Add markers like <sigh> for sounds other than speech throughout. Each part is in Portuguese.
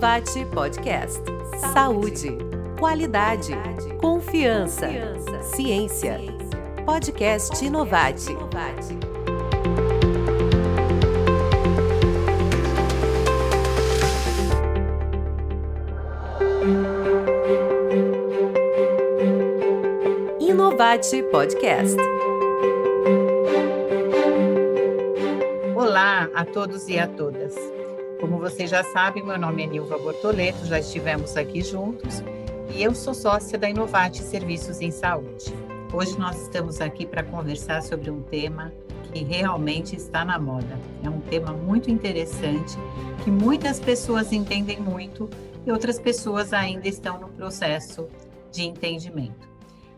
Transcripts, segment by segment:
Inovate Podcast. Saúde, qualidade, confiança, ciência. Podcast Inovate. Inovate Podcast. Olá a todos e a todas. Vocês já sabem, meu nome é Nilva Bortoleto, já estivemos aqui juntos e eu sou sócia da Inovate Serviços em Saúde. Hoje nós estamos aqui para conversar sobre um tema que realmente está na moda. É um tema muito interessante que muitas pessoas entendem muito e outras pessoas ainda estão no processo de entendimento.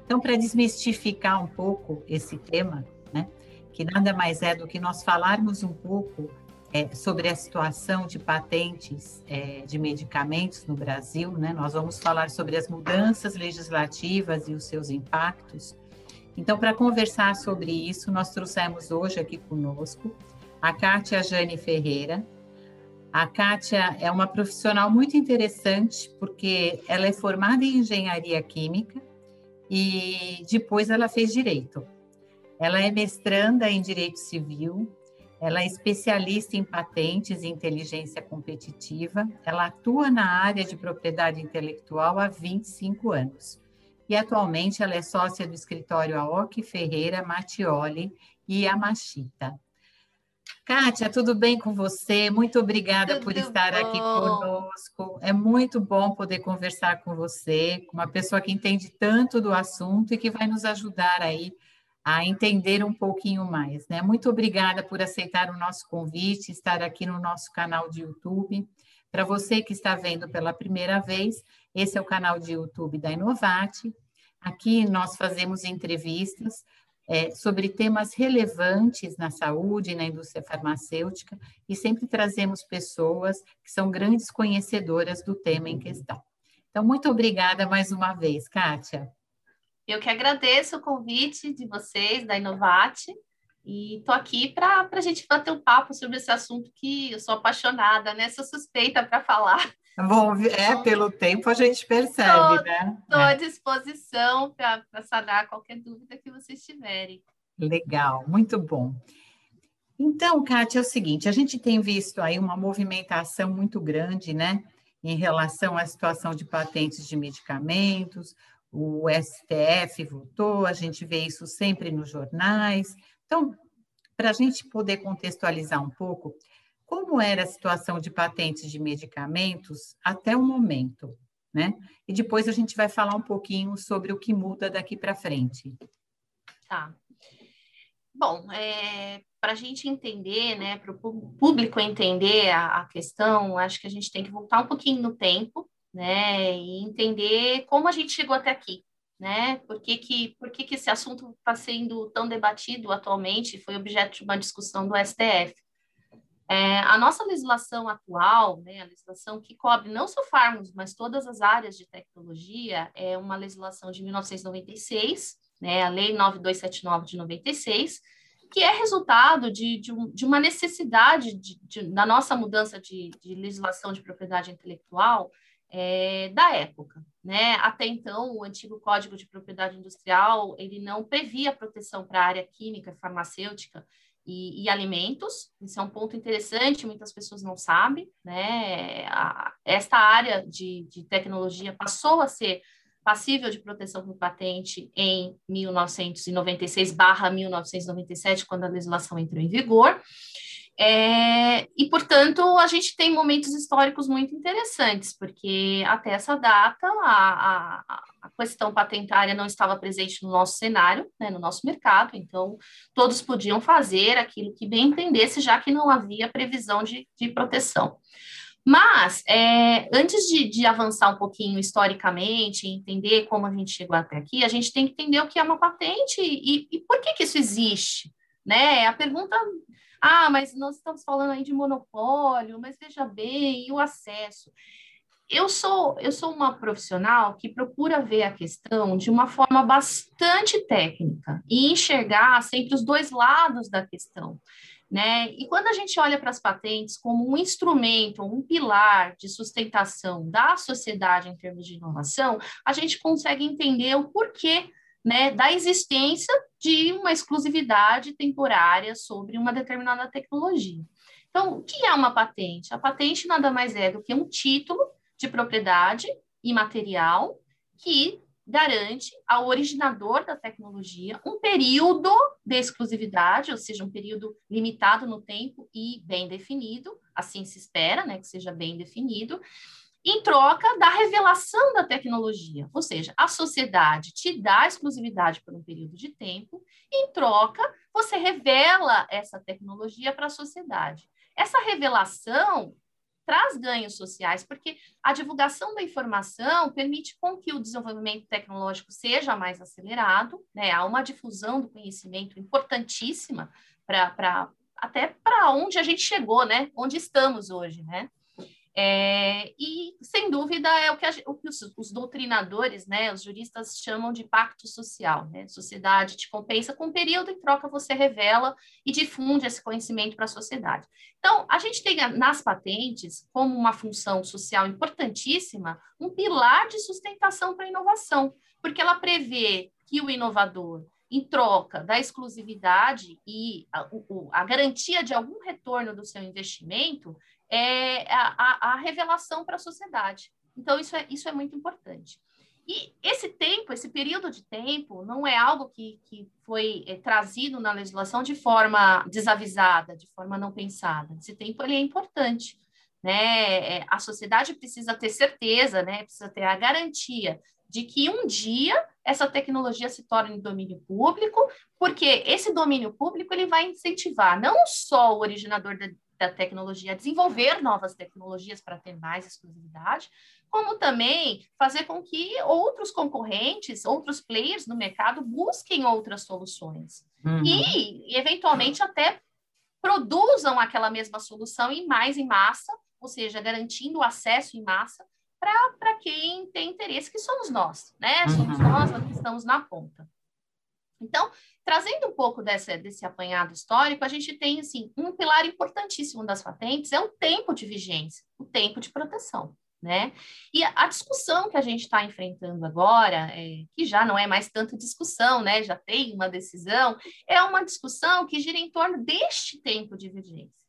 Então, para desmistificar um pouco esse tema, né, que nada mais é do que nós falarmos um pouco é, sobre a situação de patentes é, de medicamentos no Brasil, né? Nós vamos falar sobre as mudanças legislativas e os seus impactos. Então, para conversar sobre isso, nós trouxemos hoje aqui conosco a Kátia Jane Ferreira. A Kátia é uma profissional muito interessante, porque ela é formada em engenharia química e depois ela fez direito. Ela é mestranda em direito civil, ela é especialista em patentes e inteligência competitiva. Ela atua na área de propriedade intelectual há 25 anos. E atualmente ela é sócia do escritório Aoki Ferreira, Mattioli e Yamashita. Kátia, tudo bem com você? Muito obrigada tudo por estar bom. aqui conosco. É muito bom poder conversar com você, com uma pessoa que entende tanto do assunto e que vai nos ajudar aí a entender um pouquinho mais. Né? Muito obrigada por aceitar o nosso convite, estar aqui no nosso canal de YouTube. Para você que está vendo pela primeira vez, esse é o canal de YouTube da Inovate. Aqui nós fazemos entrevistas é, sobre temas relevantes na saúde na indústria farmacêutica e sempre trazemos pessoas que são grandes conhecedoras do tema em questão. Então, muito obrigada mais uma vez, Kátia. Eu que agradeço o convite de vocês, da Inovate, e estou aqui para a gente bater um papo sobre esse assunto que eu sou apaixonada, né? Sou suspeita para falar. Bom, é, pelo tempo a gente percebe, tô, né? Estou é. à disposição para sanar qualquer dúvida que vocês tiverem. Legal, muito bom. Então, Kátia, é o seguinte, a gente tem visto aí uma movimentação muito grande, né, em relação à situação de patentes de medicamentos, o STF votou, a gente vê isso sempre nos jornais. Então, para a gente poder contextualizar um pouco, como era a situação de patentes de medicamentos até o momento, né? E depois a gente vai falar um pouquinho sobre o que muda daqui para frente. Tá. Bom, é, para a gente entender, né, para o público entender a, a questão, acho que a gente tem que voltar um pouquinho no tempo, né? E entender como a gente chegou até aqui, né? Por que, que, por que, que esse assunto está sendo tão debatido atualmente? Foi objeto de uma discussão do STF. É, a nossa legislação atual, né, a legislação que cobre não só farmos, mas todas as áreas de tecnologia, é uma legislação de 1996, né, a Lei 9279 de 96, que é resultado de, de, um, de uma necessidade de, da nossa mudança de legislação de propriedade intelectual, é, da época. Né? Até então, o antigo Código de Propriedade Industrial ele não previa proteção para a área química, farmacêutica e, e, alimentos. Isso é um ponto interessante, muitas pessoas não sabem. Né? A, esta área de, de tecnologia passou a ser passível de proteção por patente em 1996/1997, quando a legislação entrou em vigor. É, e, portanto, a gente tem momentos históricos muito interessantes, porque até essa data a, a, a questão patentária não estava presente no nosso cenário, né, no nosso mercado, então todos podiam fazer aquilo que bem entendesse, já que não havia previsão de, de proteção. Mas, é, antes de, de, avançar um pouquinho historicamente, entender como a gente chegou até aqui, a gente tem que entender o que é uma patente e, e por que, que isso existe. Né? A pergunta ah, mas nós estamos falando aí de monopólio, mas veja bem, e o acesso. Eu sou, eu sou uma profissional que procura ver a questão de uma forma bastante técnica e enxergar sempre os dois lados da questão. Né? E quando a gente olha para as patentes como um instrumento, um pilar de sustentação da sociedade em termos de inovação, a gente consegue entender o porquê né, da existência de uma exclusividade temporária sobre uma determinada tecnologia. Então, o que é uma patente? A patente nada mais é do que um título de propriedade imaterial que garante ao originador da tecnologia um período de exclusividade, ou seja, um período limitado no tempo e bem definido, assim se espera, né, que seja bem definido, em troca da revelação da tecnologia. Ou seja, a sociedade te dá exclusividade por um período de tempo, em troca, você revela essa tecnologia para a sociedade. Essa revelação traz ganhos sociais, porque a divulgação da informação permite com que o desenvolvimento tecnológico seja mais acelerado, né? Há uma difusão do conhecimento importantíssima para até para onde a gente chegou, né? Onde estamos hoje, né? É, e, sem dúvida, é o que, a, o que os, os, doutrinadores, né, os juristas chamam de pacto social. Né? Sociedade te compensa com um período, em troca você revela e difunde esse conhecimento para a sociedade. Então, a gente tem nas patentes, como uma função social importantíssima, um pilar de sustentação para a inovação, porque ela prevê que o inovador em troca da exclusividade e a, a, garantia de algum retorno do seu investimento, é, a, a revelação para a sociedade. Então, isso é, isso é muito importante. E esse tempo, esse período de tempo, não é algo que, que foi é, trazido na legislação de forma desavisada, de forma não pensada. Esse tempo ele é importante. Né? É, a sociedade precisa ter certeza, né? precisa ter a garantia de que um dia essa tecnologia se torne domínio público, porque esse domínio público ele vai incentivar não só o originador da, da tecnologia desenvolver novas tecnologias para ter mais exclusividade, como também fazer com que outros concorrentes, outros players no mercado busquem outras soluções uhum. e, eventualmente, até produzam aquela mesma solução em mais em massa, ou seja, garantindo o acesso em massa para quem tem interesse, que somos nós, né? Somos uhum. nós que estamos na ponta. Então, trazendo um pouco dessa, desse apanhado histórico, a gente tem assim um pilar importantíssimo das patentes é o tempo de vigência, o tempo de proteção. Né? E a, discussão que a gente está enfrentando agora, é, que já não é mais tanto discussão, né? já tem uma decisão, é uma discussão que gira em torno deste tempo de vigência.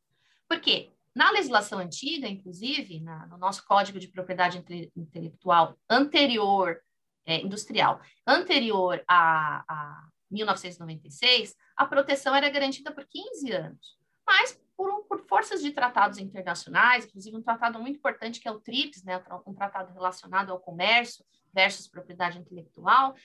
Por quê? Na legislação antiga, inclusive, na, no nosso Código de Propriedade Intelectual anterior, é, industrial, anterior a, a 1996, a proteção era garantida por 15 anos. Mas, por, por, forças de tratados internacionais, inclusive um tratado muito importante que é o TRIPS, né, um tratado relacionado ao comércio versus propriedade intelectual,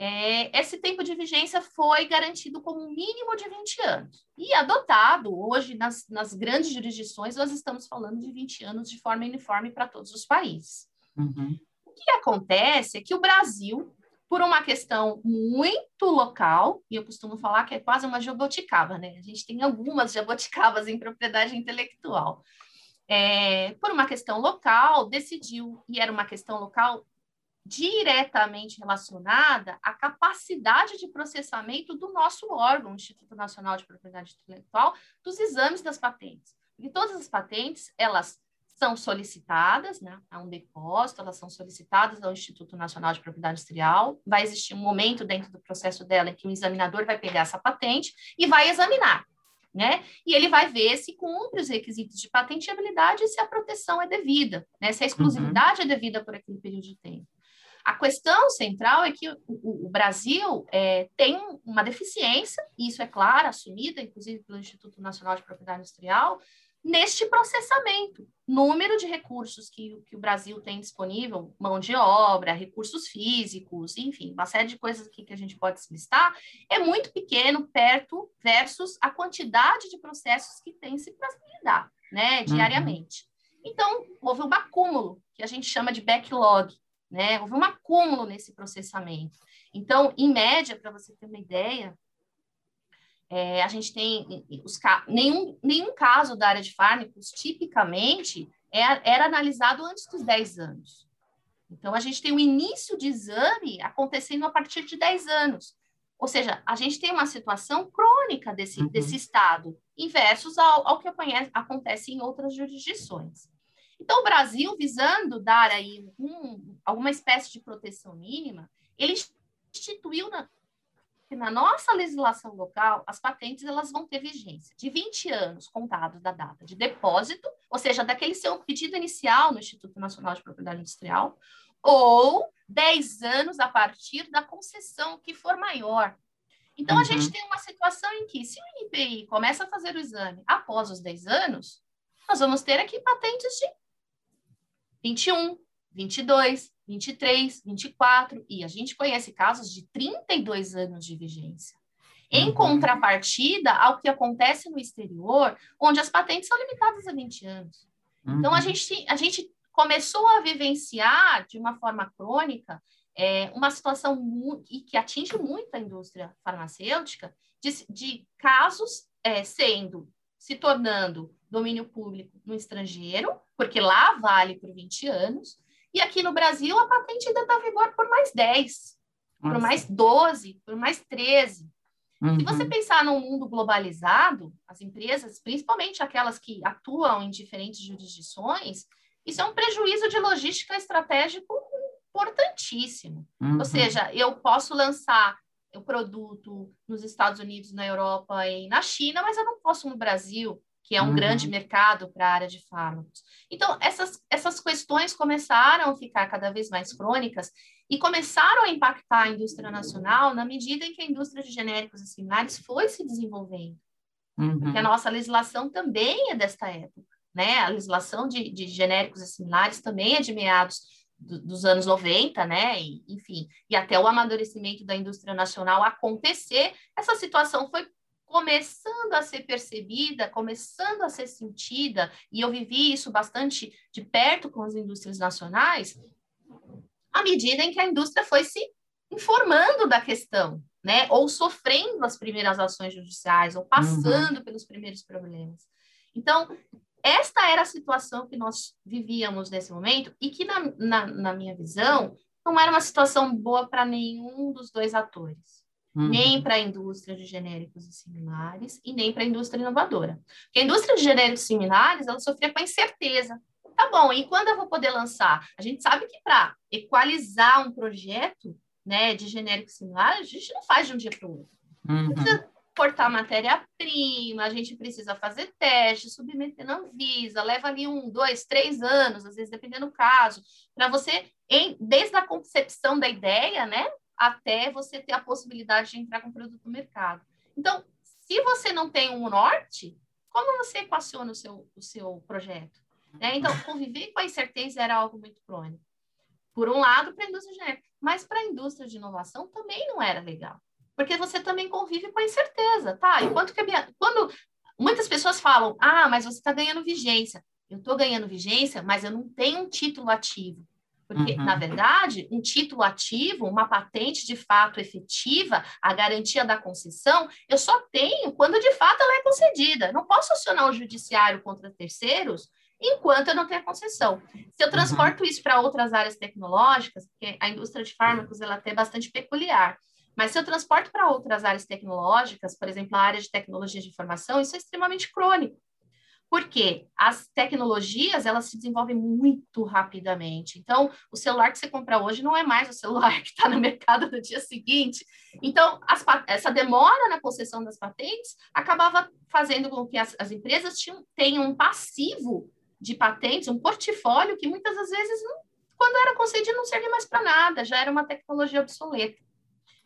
é, esse tempo de vigência foi garantido como um mínimo de 20 anos. E adotado, hoje, nas, nas grandes jurisdições, nós estamos falando de 20 anos de forma uniforme para todos os países. Uhum. O que acontece é que o Brasil por uma questão muito local, e eu costumo falar que é quase uma jaboticaba, né? A gente tem algumas jaboticabas em propriedade intelectual. É, por uma questão local, decidiu, e era uma questão local diretamente relacionada à capacidade de processamento do nosso órgão, Instituto Nacional de Propriedade Intelectual, dos exames das patentes. E todas as patentes, elas são solicitadas né, a um depósito, elas são solicitadas ao Instituto Nacional de Propriedade Industrial. Vai existir um momento dentro do processo dela em que o examinador vai pegar essa patente e vai examinar. Né? E ele vai ver se cumpre os requisitos de patenteabilidade e se a proteção é devida, né? se a exclusividade uhum. é devida por aquele período de tempo. A questão central é que o, o Brasil é, tem uma deficiência, e isso é claro, assumida, inclusive pelo Instituto Nacional de Propriedade Industrial, neste processamento. Número de recursos que, que o Brasil tem disponível, mão de obra, recursos físicos, enfim, uma série de coisas aqui que a gente pode listar, é muito pequeno perto versus a quantidade de processos que tem se para lidar, né, uhum. diariamente. Uhum. Então, houve um acúmulo, que a gente chama de backlog, né, houve um acúmulo nesse processamento. Então, em média, para você ter uma ideia, é, a gente tem os, nenhum, nenhum caso da área de fármacos, tipicamente, é, era analisado antes dos 10 anos. Então, a gente tem o início de exame acontecendo a partir de 10 anos. Ou seja, a gente tem uma situação crônica desse, uhum. desse Estado, inversos ao, ao que conhece, acontece em outras jurisdições. Então, o Brasil, visando dar aí um, alguma espécie de proteção mínima, ele instituiu na, na nossa legislação local, as patentes elas vão ter vigência de 20 anos contados da data de depósito, ou seja, daquele seu pedido inicial no Instituto Nacional de Propriedade Industrial, ou 10 anos a partir da concessão que for maior. Então, uhum. a gente uhum. tem uma situação em que, se o INPI começa a fazer o exame após os 10 anos, nós vamos ter aqui patentes de 21, 22, 23, 24, e a gente conhece casos de 32 anos de vigência. Em uhum. contrapartida ao que acontece no exterior, onde as patentes são limitadas a 20 anos. Então, a uhum. gente, a gente começou a vivenciar de uma forma crônica é, uma situação e que atinge muito a indústria farmacêutica de, de casos é, sendo, se tornando domínio público no estrangeiro, porque lá vale por 20 anos, e aqui no Brasil, a patente ainda está vigor por mais 10, Nossa. por mais 12, por mais 13. Uhum. Se você uhum. pensar num mundo globalizado, as empresas, principalmente aquelas que atuam em diferentes jurisdições, isso é um prejuízo de logística estratégico importantíssimo. Uhum. Ou seja, eu posso lançar o produto nos Estados Unidos, na Europa e na China, mas eu não posso no Brasil que é um uhum. grande mercado para a área de fármacos. Então, essas, essas questões começaram a ficar cada vez mais crônicas e começaram a impactar a indústria nacional na medida em que a indústria de genéricos e similares foi se desenvolvendo. Uhum. Porque a nossa legislação também é desta época, né? A legislação de, de genéricos e similares também é de meados do, dos anos 90, né? E, enfim, e até o amadurecimento da indústria nacional acontecer, essa situação foi começando a ser percebida, começando a ser sentida, e eu vivi isso bastante de perto com as indústrias nacionais, à medida em que a indústria foi se informando da questão, né? Ou sofrendo as primeiras ações judiciais, ou passando uhum. pelos primeiros problemas. Então, esta era a situação que nós vivíamos nesse momento, e que, na, na, na minha visão, não era uma situação boa para nenhum dos dois atores uhum. nem para a indústria de genéricos e similares e nem para a indústria inovadora. Porque a indústria de genéricos e similares, ela sofria com a incerteza. Tá bom, e quando eu vou poder lançar? A gente sabe que para equalizar um projeto né, de genéricos similares, a gente não faz de um dia para o outro. Uhum. Precisa cortar matéria-prima, a gente precisa fazer teste, submeter na Anvisa, leva ali um, dois, três anos, às vezes dependendo do caso, para você, em, desde a concepção da ideia, né, até você ter a possibilidade de entrar com o produto no mercado. Então, se você não tem um norte, como você equaciona o seu, o seu projeto? Né? Então, conviver com a incerteza era algo muito crônico. Por um lado, para a indústria genérica, mas para a indústria de inovação também não era legal, porque você também convive com a incerteza, tá? E quanto que minha... quando muitas pessoas falam, ah, mas você está ganhando vigência, eu estou ganhando vigência, mas eu não tenho um título ativo. Porque, uhum. na verdade, um título ativo, uma patente de fato efetiva, a garantia da concessão, eu só tenho quando de fato ela é concedida. Não posso acionar o judiciário contra terceiros enquanto eu não tenho a concessão. Se eu transporto uhum. isso para outras áreas tecnológicas, porque a indústria de fármacos ela é bastante peculiar, mas se eu transporto para outras áreas tecnológicas, por exemplo, a área de tecnologia de informação, isso é extremamente crônico. Porque as tecnologias, elas se desenvolvem muito rapidamente. Então, o celular que você compra hoje não é mais o celular <laughs> que está no mercado no dia seguinte. Então, as, essa demora na concessão das patentes acabava fazendo com que as, as empresas tinham, tenham um passivo de patentes, um portfólio que muitas das vezes, não, quando era concedido, não servia mais para nada, já era uma tecnologia obsoleta.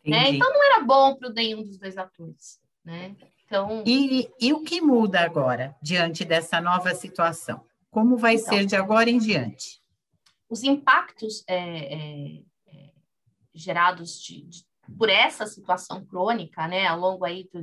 Né? Então, não era bom para nenhum dos dois atores. Né? Então... E, e o que muda agora, diante dessa nova situação? Como vai então, ser de agora em diante? Os impactos é, é, é, gerados de, de, por essa situação crônica, né, ao longo aí da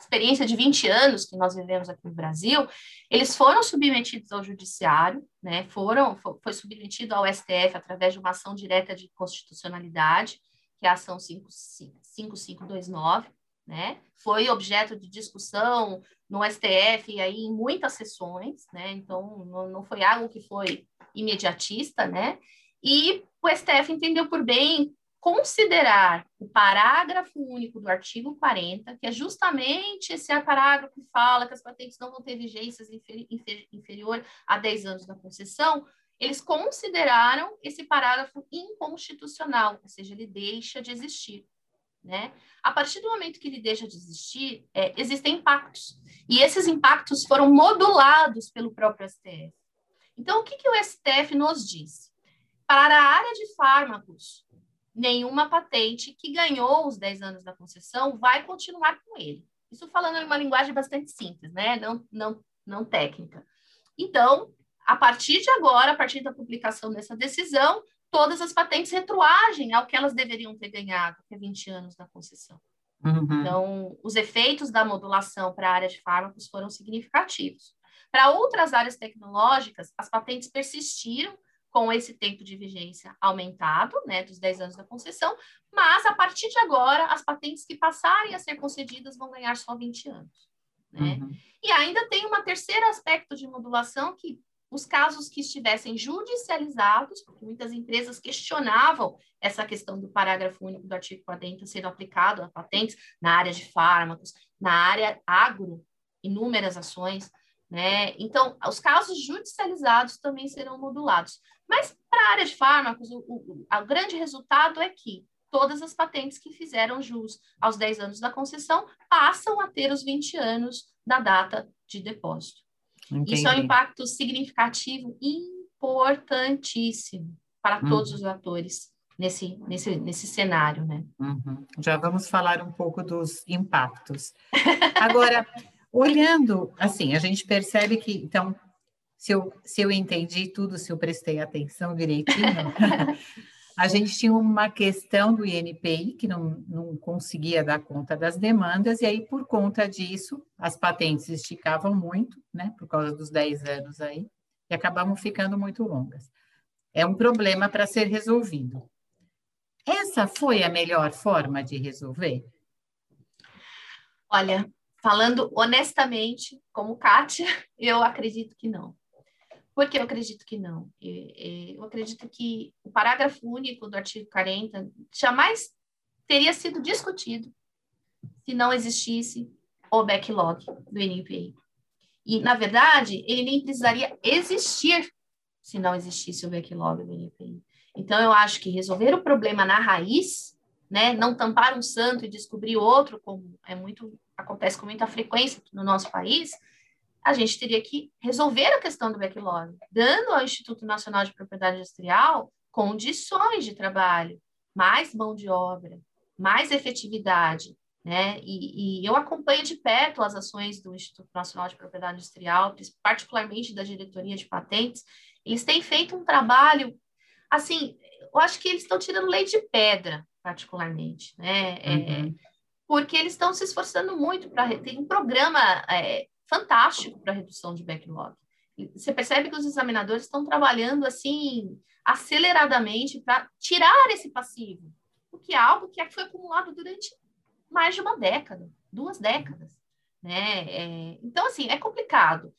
experiência de 20 anos que nós vivemos aqui no Brasil, eles foram submetidos ao judiciário, né, foram, foi, foi submetido ao STF através de uma ação direta de constitucionalidade, que é a ação 5529, né? Foi objeto de discussão no STF aí em muitas sessões, né? Então não, não foi algo que foi imediatista, né? E o STF entendeu por bem considerar o parágrafo único do artigo 40, que é justamente esse parágrafo que fala que as patentes não vão ter vigências inferi inferior a 10 anos da concessão, eles consideraram esse parágrafo inconstitucional, ou seja, ele deixa de existir. Né? A partir do momento que ele deixa de existir, é, existem impactos. E esses impactos foram modulados pelo próprio STF. Então, o que, que o STF nos diz? Para a área de fármacos, nenhuma patente que ganhou os 10 anos da concessão vai continuar com ele. Isso falando em uma linguagem bastante simples, né? Não, não, não técnica. Então, a partir de agora, a partir da publicação dessa decisão, todas as patentes retroagem ao que elas deveriam ter ganhado, que é 20 anos da concessão. Uhum. Então, os efeitos da modulação para a área de fármacos foram significativos. Para outras áreas tecnológicas, as patentes persistiram com esse tempo de vigência aumentado, né, dos 10 anos da concessão, mas a partir de agora, as patentes que passarem a ser concedidas vão ganhar só 20 anos. Né? Uhum. E ainda tem um terceiro aspecto de modulação que os casos que estivessem judicializados, porque muitas empresas questionavam essa questão do parágrafo único do artigo 40 sendo aplicado a patentes na área de fármacos, na área agro, inúmeras ações, né? Então, os casos judicializados também serão modulados. Mas para a área de fármacos, o, o, o grande resultado é que todas as patentes que fizeram jus aos 10 anos da concessão passam a ter os 20 anos da data de depósito. Entendi. Isso é um impacto significativo importantíssimo para uhum. todos os atores nesse, nesse, nesse cenário, né? Uhum. Já vamos falar um pouco dos impactos. <laughs> Agora, olhando, assim, a gente percebe que, então, se eu, se eu entendi tudo, se eu prestei atenção direitinho, <laughs> a gente tinha uma questão do INPI que não, não conseguia dar conta das demandas, e aí, por conta disso, as patentes esticavam muito, né, por causa dos 10 anos aí, e acabavam ficando muito longas. É um problema para ser resolvido. Essa foi a melhor forma de resolver? Olha, falando honestamente, como Kátia, <laughs> eu acredito que não. Por que eu acredito que não? Eu acredito que o parágrafo único do artigo 40 jamais teria sido discutido se não existisse o backlog do NPI. E, na verdade, ele nem precisaria existir se não existisse o backlog do NPI. Então, eu acho que resolver o problema na raiz, né, não tampar um santo e descobrir outro, como é muito acontece com muita frequência no nosso país, a gente teria que resolver a questão do backlog, dando ao Instituto Nacional de Propriedade Industrial condições de trabalho, mais mão de obra, mais efetividade, né? E, e, eu acompanho de perto as ações do Instituto Nacional de Propriedade Industrial, particularmente da diretoria de patentes. Eles têm feito um trabalho, assim, eu acho que eles estão tirando leite de pedra, particularmente, né? É, uhum. É, porque eles estão se esforçando muito para ter um programa é, fantástico para redução de backlog. Você percebe que os examinadores estão trabalhando assim aceleradamente para tirar esse passivo, o que é algo que foi acumulado durante mais de uma década, duas décadas, né? É, então assim é complicado.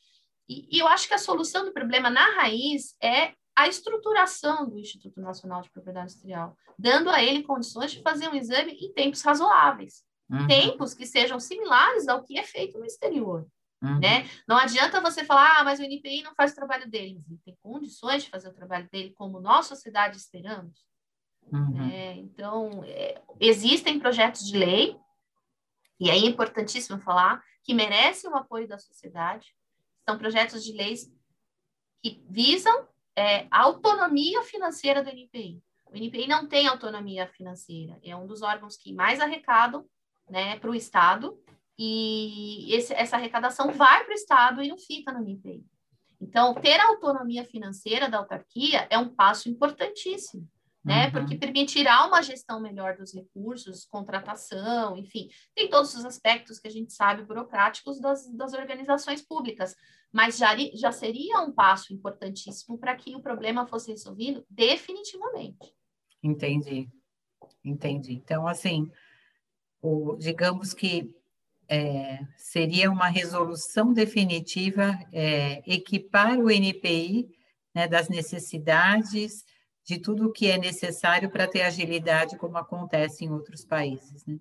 E, e eu acho que a solução do problema na raiz é a estruturação do Instituto Nacional de Propriedade Industrial, dando a ele condições de fazer um exame em tempos razoáveis, uhum. tempos que sejam similares ao que é feito no exterior. Uhum. Né? Não adianta você falar, ah, mas o NPI não faz o trabalho dele. Ele tem condições de fazer o trabalho dele como nós, sociedade, esperamos. Uhum. É, então, é, existem projetos de lei, e aí é importantíssimo falar, que merecem o apoio da sociedade. São projetos de leis que visam é, a autonomia financeira do NPI. O NPI não tem autonomia financeira, é um dos órgãos que mais arrecadam né, para o Estado, e esse, essa arrecadação vai para o Estado e não fica no NIPEI. Então, ter a autonomia financeira da autarquia é um passo importantíssimo, né? Uhum. Porque permitirá uma gestão melhor dos recursos, contratação, enfim, tem todos os aspectos que a gente sabe burocráticos das, das organizações públicas, mas já, já seria um passo importantíssimo para que o problema fosse resolvido definitivamente. Entendi, entendi. Então, assim, o, digamos que é, seria uma resolução definitiva é, equipar o NPI né, das necessidades de tudo o que é necessário para ter agilidade, como acontece em outros países. Né?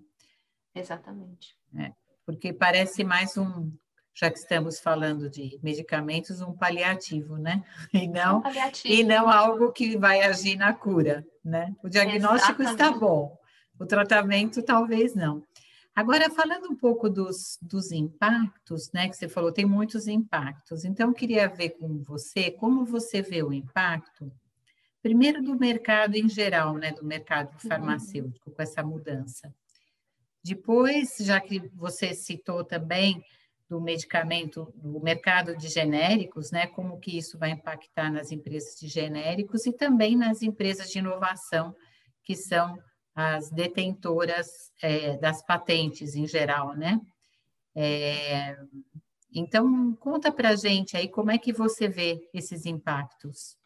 Exatamente. É, porque parece mais um, já que estamos falando de medicamentos, um paliativo, né? <laughs> E não, um e não algo que vai agir na cura, né? O diagnóstico Exatamente. está bom, o tratamento talvez não. Agora, falando um pouco dos, dos impactos, né, que você falou, tem muitos impactos. Então, eu queria ver com você como você vê o impacto, primeiro do mercado em geral, né, do mercado uhum. farmacêutico, com essa mudança. Depois, já que você citou também do medicamento, do mercado de genéricos, né, como que isso vai impactar nas empresas de genéricos e também nas empresas de inovação, que são as detentoras é, das patentes em geral, né? É, então, conta para a gente aí como é que você vê esses impactos.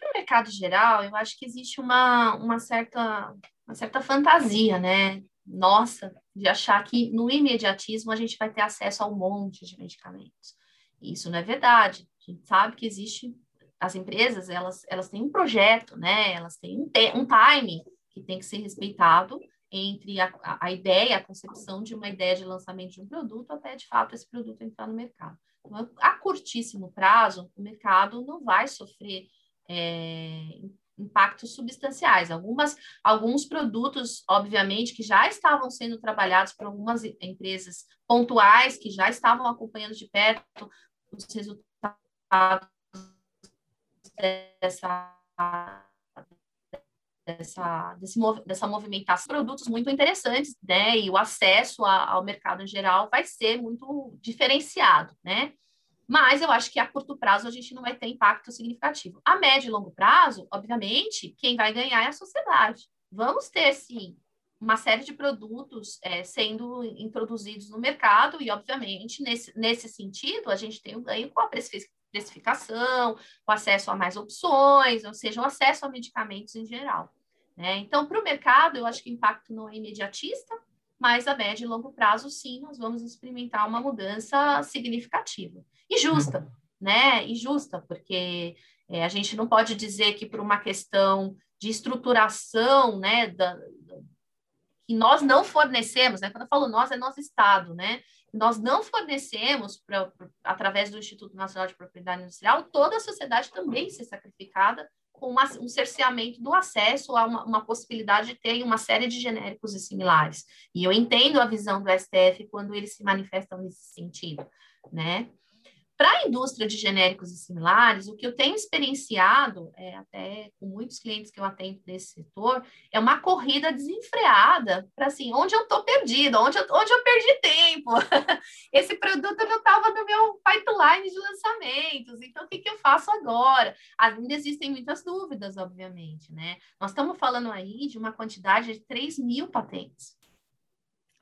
No mercado geral, eu acho que existe uma, uma, certa, uma certa fantasia, né? Nossa, de achar que no imediatismo a gente vai ter acesso a um monte de medicamentos. Isso não é verdade. A gente sabe que existe as empresas, elas, elas têm um projeto, né? Elas têm um, um time que tem que ser respeitado entre a, a, ideia, a concepção de uma ideia de lançamento de um produto até, de fato, esse produto entrar no mercado. Então, a curtíssimo prazo, o mercado não vai sofrer é, impactos substanciais. Algumas, alguns produtos, obviamente, que já estavam sendo trabalhados por algumas empresas pontuais, que já estavam acompanhando de perto os resultados dessa dessa, desse, dessa movimentação, produtos muito interessantes, né? E o acesso a, ao mercado em geral vai ser muito diferenciado, né? Mas eu acho que a curto prazo a gente não vai ter impacto significativo. A médio e longo prazo, obviamente, quem vai ganhar é a sociedade. Vamos ter, sim, uma série de produtos é, sendo introduzidos no mercado, e, obviamente, nesse, nesse sentido, a gente tem um ganho com a precificação, o acesso a mais opções, ou seja, o acesso a medicamentos em geral. Né? Então, para o mercado, eu acho que o impacto não é imediatista, mas a médio e longo prazo, sim, nós vamos experimentar uma mudança significativa. E justa, uhum. né? E justa, porque é, a gente não pode dizer que por uma questão de estruturação, né, da, que nós não fornecemos, né? Quando eu falo nós, é nosso Estado, né? Nós não fornecemos, pra, pra, através do Instituto Nacional de Propriedade Industrial, toda a sociedade também ser sacrificada com uma, um cerceamento do acesso a uma, uma, possibilidade de ter uma série de genéricos e similares. E eu entendo a visão do STF quando eles se manifestam nesse sentido, né? Para a indústria de genéricos e similares, o que eu tenho experienciado, é, até com muitos clientes que eu atendo desse setor, é uma corrida desenfreada para assim, onde eu estou perdida, onde eu, onde eu perdi tempo. <laughs> Esse produto não estava no meu pipeline de lançamentos, então o que, que eu faço agora? Ainda existem muitas dúvidas, obviamente, né? Nós estamos falando aí de uma quantidade de 3 mil patentes.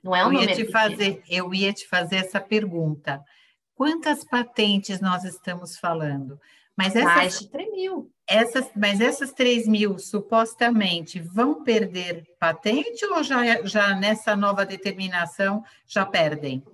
Não é um eu ia te fazer, Eu ia te fazer essa pergunta quantas patentes nós estamos falando? Mas essas, Mais de 3 mil. Essas, mas essas 3 mil supostamente vão perder patente ou já, já nessa nova determinação já perdem?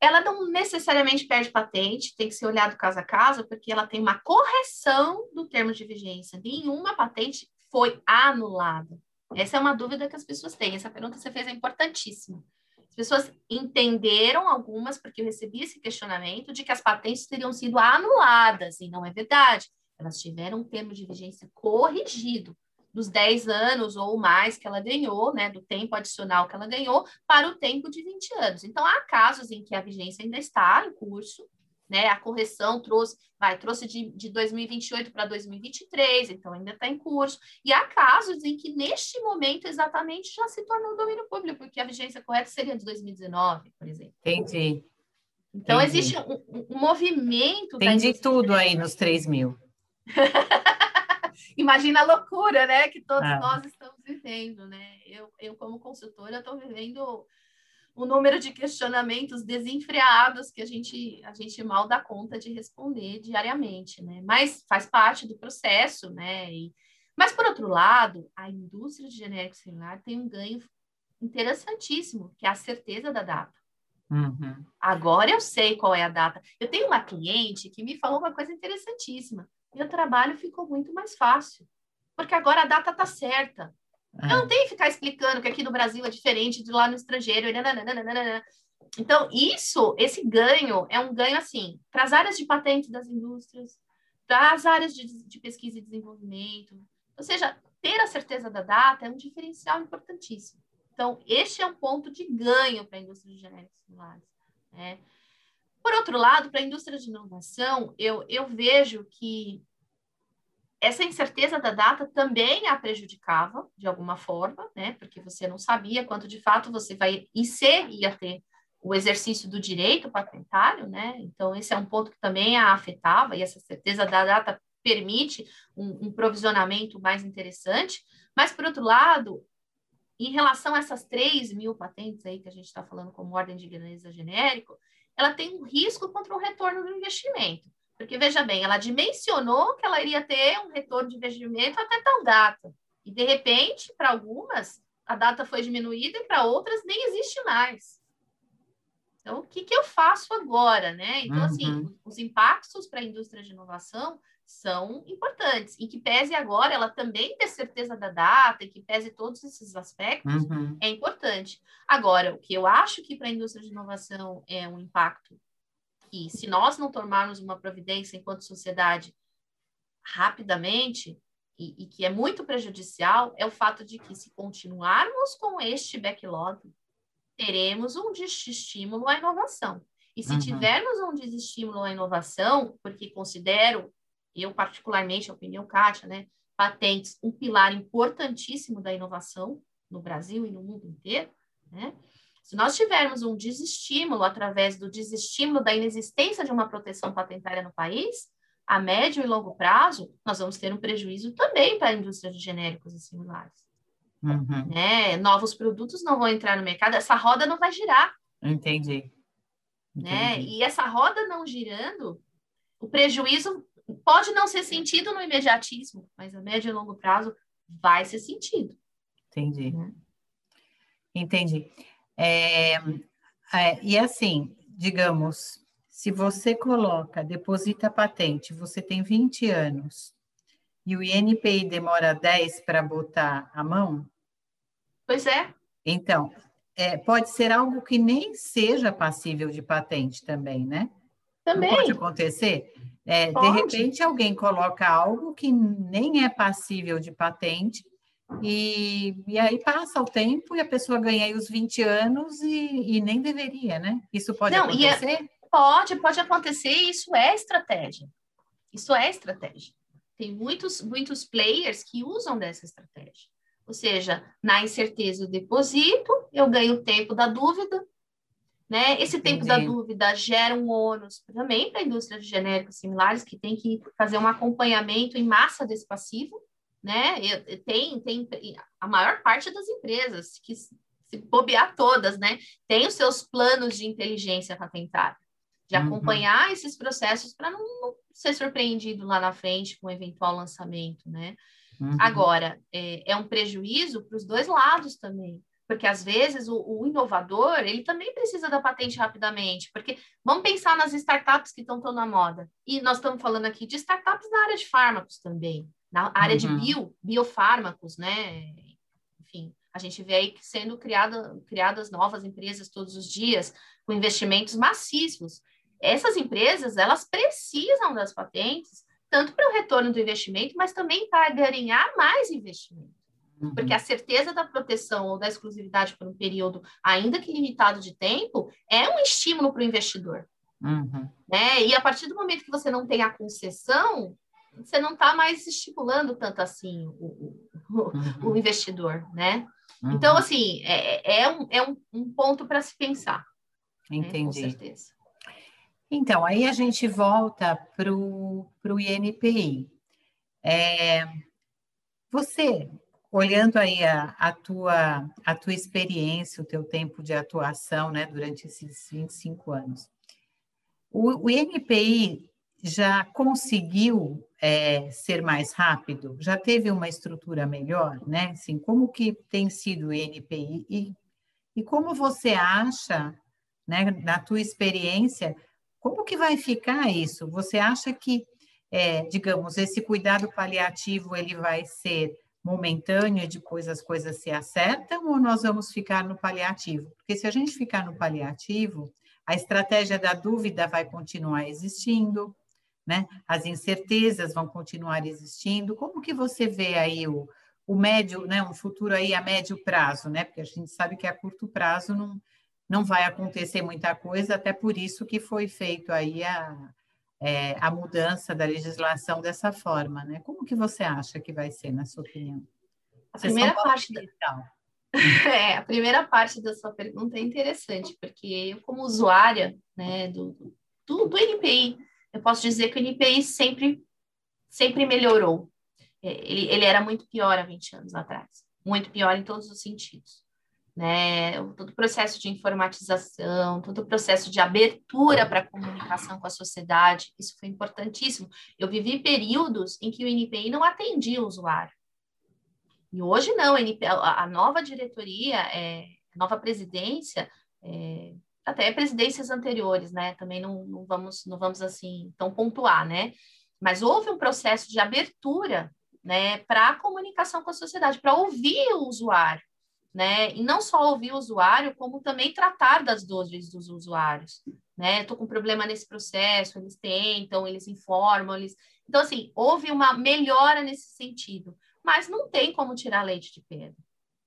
Ela não necessariamente perde patente, tem que ser olhado caso a caso, porque ela tem uma correção do termo de vigência. Nenhuma patente foi anulada. Essa é uma dúvida que as pessoas têm. Essa pergunta que você fez é importantíssima. As pessoas entenderam algumas, porque eu recebi esse questionamento, de que as patentes teriam sido anuladas, e não é verdade. Elas tiveram um termo de vigência corrigido dos 10 anos ou mais que ela ganhou, né, do tempo adicional que ela ganhou, para o tempo de 20 anos. Então, há casos em que a vigência ainda está em curso, né? A correção trouxe, vai, trouxe de, de 2028 para 2023, então ainda está em curso. E há casos em que, neste momento, exatamente já se tornou domínio público, porque a vigência correta seria de 2019, por exemplo. Entendi. Então, Entendi. existe um, um, movimento. Tem de tudo aí nos 3 mil. <laughs> Imagina a loucura, né, que todos ah. nós estamos vivendo, né? Eu, eu como consultora, estou vivendo o número de questionamentos desenfreados que a gente, a gente mal dá conta de responder diariamente, né? Mas faz parte do processo, né? E, mas, por outro lado, a indústria de genérico similar tem um ganho interessantíssimo, que é a certeza da data. Uhum. Agora eu sei qual é a data. Eu tenho uma cliente que me falou uma coisa interessantíssima. Meu trabalho ficou muito mais fácil. porque agora a data está certa. É. Eu não tenho que ficar explicando que aqui no Brasil é diferente de lá no estrangeiro. Então, isso, esse ganho, é um ganho assim, para as áreas de patente das indústrias, para as áreas de, de pesquisa e desenvolvimento. Ou seja, ter a certeza da data é um diferencial importantíssimo. Então, este é um ponto de ganho para a indústria de genéricos similares. Né? Por outro lado, para a indústria de inovação, eu, eu vejo que essa incerteza da data também a prejudicava de alguma forma, né? Porque você não sabia quanto de fato você vai e se ia ter o exercício do direito patentário, né? Então esse é um ponto que também a afetava e essa certeza da data permite um, um provisionamento mais interessante. Mas por outro lado, em relação a essas 3 mil patentes aí que a gente está falando como ordem de grandeza genérico, ela tem um risco contra o retorno do investimento. Porque, veja bem, ela dimensionou que ela iria ter um retorno de investimento até tal data. E, de repente, para algumas, a data foi diminuída e para outras nem existe mais. Então, o que, que eu faço agora, né? Então, assim, uhum. assim, os impactos para a indústria de inovação são importantes. E que pese agora ela também ter certeza da data, e que pese todos esses aspectos, uhum. é importante. Agora, o que eu acho que para a indústria de inovação é um impacto que, se nós não tomarmos uma providência enquanto sociedade rapidamente, e, e, que é muito prejudicial, é o fato de que, se continuarmos com este backlog, teremos um desestímulo à inovação. E se uhum. tivermos um desestímulo à inovação, porque considero, eu particularmente, a opinião Kátia, né, patentes um pilar importantíssimo da inovação no Brasil e no mundo inteiro, né? Se nós tivermos um desestímulo através do desestímulo da inexistência de uma proteção patentária no país, a médio e longo prazo, nós vamos ter um prejuízo também para a indústria de genéricos e similares. Uhum. Né? Novos produtos não vão entrar no mercado, essa roda não vai girar. Entendi. Né? Entendi. Né? E essa roda não girando, o prejuízo pode não ser sentido no imediatismo, mas a médio e longo prazo vai ser sentido. Entendi. Né? Entendi. É, é, e assim, digamos, se você coloca, deposita a patente, você tem 20 anos, e o INPI demora 10 para botar a mão? Pois é. Então, é, pode ser algo que nem seja passível de patente também, né? Também. Não pode acontecer? É. De repente, alguém coloca algo que nem é passível de patente e, e aí passa o tempo e a pessoa ganha aí os 20 anos e, e nem deveria, né? Isso pode Não, é acontecer? pode, pode acontecer isso é estratégia. Isso é estratégia. Tem muitos, muitos players que usam dessa estratégia. Ou seja, na incerteza eu deposito, eu ganho o tempo da dúvida, né? Esse tempo Entendi. da dúvida gera um ônus também para a indústria de genéricos similares, que tem que fazer um acompanhamento em massa desse passivo, né? Tem, tem a maior parte das empresas que se bobear todas, né? Tem os seus planos de inteligência patentária, de uhum. acompanhar esses processos para não, não, ser surpreendido lá na frente com um eventual lançamento, né? Uhum. Agora, é, é, um prejuízo para os dois lados também, porque às vezes o, o, inovador ele também precisa da patente rapidamente, porque vamos pensar nas startups que estão tão na moda, e nós estamos falando aqui de startups na área de fármacos também, na área uhum. de bio, biofármacos, né? Enfim, a gente vê aí sendo criada, criadas novas empresas todos os dias, com investimentos maciços. Essas empresas, elas precisam das patentes, tanto para o retorno do investimento, mas também para ganhar mais investimento. Uhum. Porque a certeza da proteção ou da exclusividade por um período, ainda que limitado de tempo, é um estímulo para o investidor. Uhum. Né? E a partir do momento que você não tem a concessão, você não está mais estimulando tanto assim o, o, uhum. o investidor, né? Uhum. Então, assim, é, é, um, é um, um ponto para se pensar. Entendi. Né? Com certeza. Então, aí a gente volta para o INPI. É, você, olhando aí a, a, tua, a tua experiência, o teu tempo de atuação né, durante esses 25 anos, o, o INPI já conseguiu é, ser mais rápido? Já teve uma estrutura melhor, né? Assim, como que tem sido o NPI e, e como você acha, né, na tua experiência, como que vai ficar isso? Você acha que é, digamos, esse cuidado paliativo ele vai ser momentâneo e depois as coisas se acertam ou nós vamos ficar no paliativo? Porque se a gente ficar no paliativo, a estratégia da dúvida vai continuar existindo, né? As incertezas vão continuar existindo. Como que você vê aí o, o médio, né, um futuro aí a médio prazo, né? Porque a gente sabe que a curto prazo não, não vai acontecer muita coisa, até por isso que foi feito aí a, é, a mudança da legislação dessa forma, né? Como que você acha que vai ser, na sua opinião? A primeira parte da... <laughs> é, a primeira parte da sua pergunta é interessante, porque eu, como usuária né, do, do, do NPI, eu posso dizer que o NPI sempre, sempre melhorou. É, ele, ele era muito pior há 20 anos atrás, muito pior em todos os sentidos né? Todo o processo de informatização, todo o processo de abertura para comunicação com a sociedade, isso foi importantíssimo. Eu vivi períodos em que o NPI não atendia o usuário. E hoje não, a nova diretoria, é, a nova presidência, é, até presidências anteriores, né? Também não, não, vamos, não vamos assim tão pontuar, né? Mas houve um processo de abertura, né, para a comunicação com a sociedade, para ouvir o usuário né? E não só ouvir o usuário, como também tratar das dores dos usuários, né? Estou com problema nesse processo, eles tentam, eles informam, eles... Então, assim, houve uma melhora nesse sentido, mas não tem como tirar leite de pedra.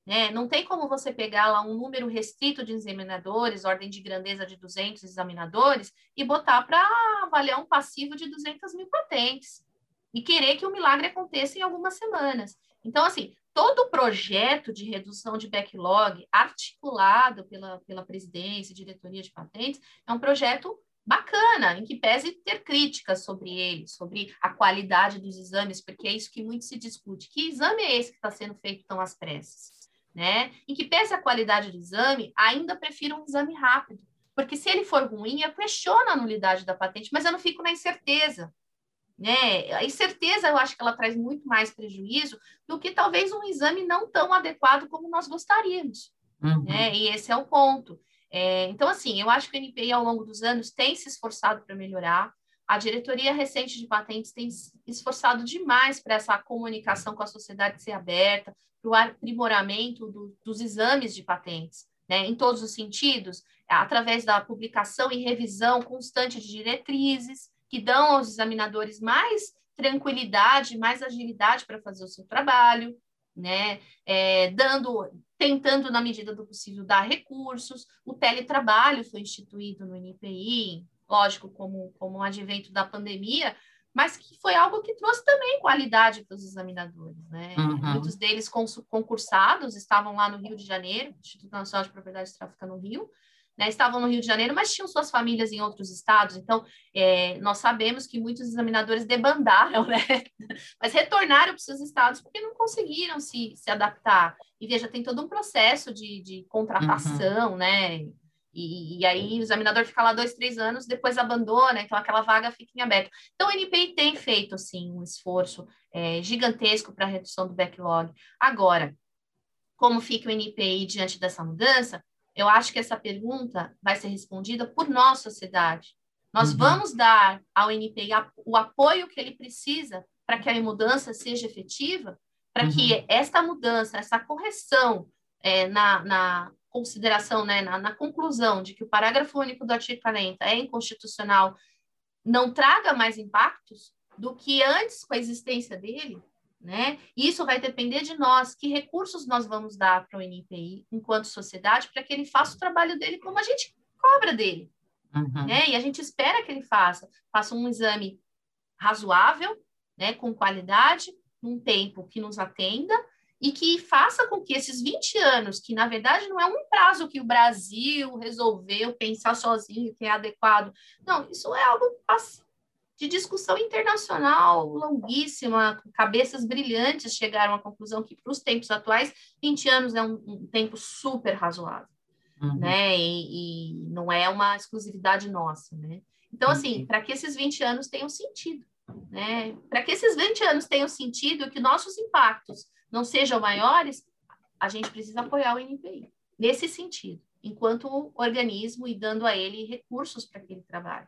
Né? Não tem como você pegar lá um número restrito de examinadores, ordem de grandeza de 200 examinadores, e botar para avaliar um passivo de 200 mil patentes e querer que o milagre aconteça em algumas semanas. Então, assim, todo o projeto de redução de backlog articulado pela, pela presidência e diretoria de patentes é um projeto bacana, em que pese ter críticas sobre ele, sobre a qualidade dos exames, porque é isso que muito se discute. Que exame é esse que está sendo feito tão às pressas? Né? Em que pese a qualidade do exame, ainda prefiro um exame rápido, porque se ele for ruim, eu questiono a nulidade da patente, mas eu não fico na incerteza. Né? A incerteza, eu acho que ela traz muito mais prejuízo do que talvez um exame não tão adequado como nós gostaríamos. Uhum. Né? E esse é o ponto. É, então, assim, eu acho que o NPI, ao longo dos anos, tem se esforçado para melhorar. A diretoria recente de patentes tem se esforçado demais para essa comunicação com a sociedade ser aberta, para o aprimoramento do, dos exames de patentes, né, em todos os sentidos, através da publicação e revisão constante de diretrizes, que dão aos examinadores mais tranquilidade, mais agilidade para fazer o seu trabalho, né? É, dando, tentando, na medida do possível, dar recursos. O teletrabalho foi instituído no NPI, lógico, como, como um advento da pandemia, mas que foi algo que trouxe também qualidade para os examinadores, né? Uhum. Muitos deles concursados estavam lá no Rio de Janeiro, Instituto Nacional de Propriedade Tráfico no Rio, né, estavam no Rio de Janeiro, mas tinham suas famílias em outros estados. Então, é, nós sabemos que muitos examinadores debandaram, <laughs> né? mas retornaram para os seus estados porque não conseguiram se, se adaptar. E veja, tem todo um processo de, de contratação, uhum. né? E, e, aí o examinador fica lá dois, três anos, depois abandona, então aquela vaga fica em aberto. Então, o NPI tem feito, assim, um esforço é, gigantesco para a redução do backlog. Agora, como fica o NPI diante dessa mudança? Eu acho que essa pergunta vai ser respondida por nós, sociedade. Nós uhum. vamos dar ao NPI o apoio que ele precisa para que a mudança seja efetiva, para uhum. que esta mudança, essa correção é, na, na, consideração, né, na, na, conclusão de que o parágrafo único do artigo 40 é inconstitucional, não traga mais impactos do que antes com a existência dele, né? Isso vai depender de nós, que recursos nós vamos dar para o NPI enquanto sociedade para que ele faça o trabalho dele como a gente cobra dele, uhum. né? E a gente espera que ele faça, faça um exame razoável, né, com qualidade, num tempo que nos atenda e que faça com que esses 20 anos, que na verdade não é um prazo que o Brasil resolveu pensar sozinho que é adequado, não, isso é algo de discussão internacional longuíssima, cabeças brilhantes chegaram à conclusão que, para os tempos atuais, 20 anos é um, um tempo super razoável, uhum. né? E, e, não é uma exclusividade nossa, né? Então, assim, uhum. para que esses 20 anos tenham sentido, né? Para que esses 20 anos tenham sentido, que nossos impactos não sejam maiores, a gente precisa apoiar o NPI, nesse sentido, enquanto organismo e dando a ele recursos para que ele trabalhe.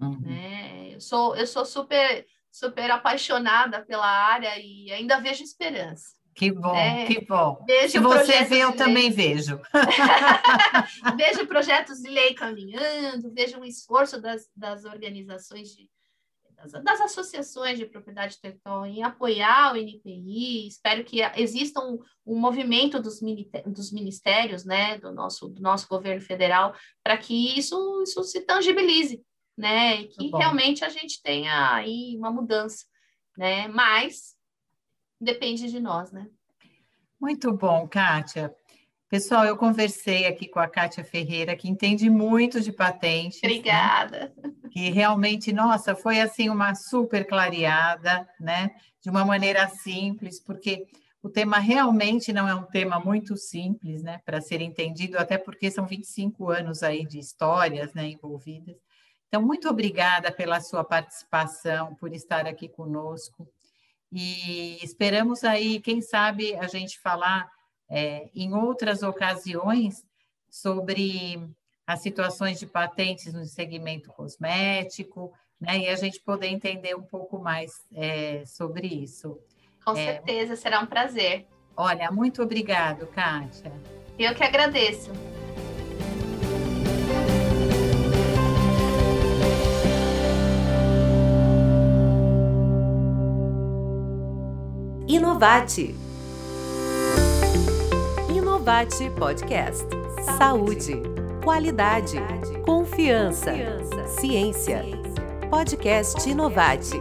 Uhum. Né? Eu, sou, eu sou super super apaixonada pela área e ainda vejo esperança. Que bom, é, que bom. Se você vê, eu também vejo. <laughs> vejo projetos de lei caminhando, vejo um esforço das, das organizações, de, das, das, associações de propriedade intelectual em apoiar o NPI. Espero que exista um, um movimento dos, dos ministérios, né, do nosso, do nosso governo federal, para que isso, isso se tangibilize, né, e que realmente a gente tenha aí uma mudança, né, mas depende de nós, né? Muito bom, Kátia. Pessoal, eu conversei aqui com a Kátia Ferreira, que entende muito de patentes. Né? Obrigada. Né? Que realmente, nossa, foi assim uma super clareada, né? De uma maneira simples, porque o tema realmente não é um tema muito simples, né? Para ser entendido, até porque são 25 anos aí de histórias, né? Envolvidas. Então, muito obrigada pela sua participação, por estar aqui conosco. E esperamos aí, quem sabe, a gente falar é, em outras ocasiões sobre as situações de patentes no segmento cosmético, né? E a gente poder entender um pouco mais é, sobre isso. Com é, certeza, será um prazer. Olha, muito obrigado, Kátia. Eu que agradeço. Inovate. Inovate Podcast. Saúde, qualidade, confiança, ciência. Podcast Inovate.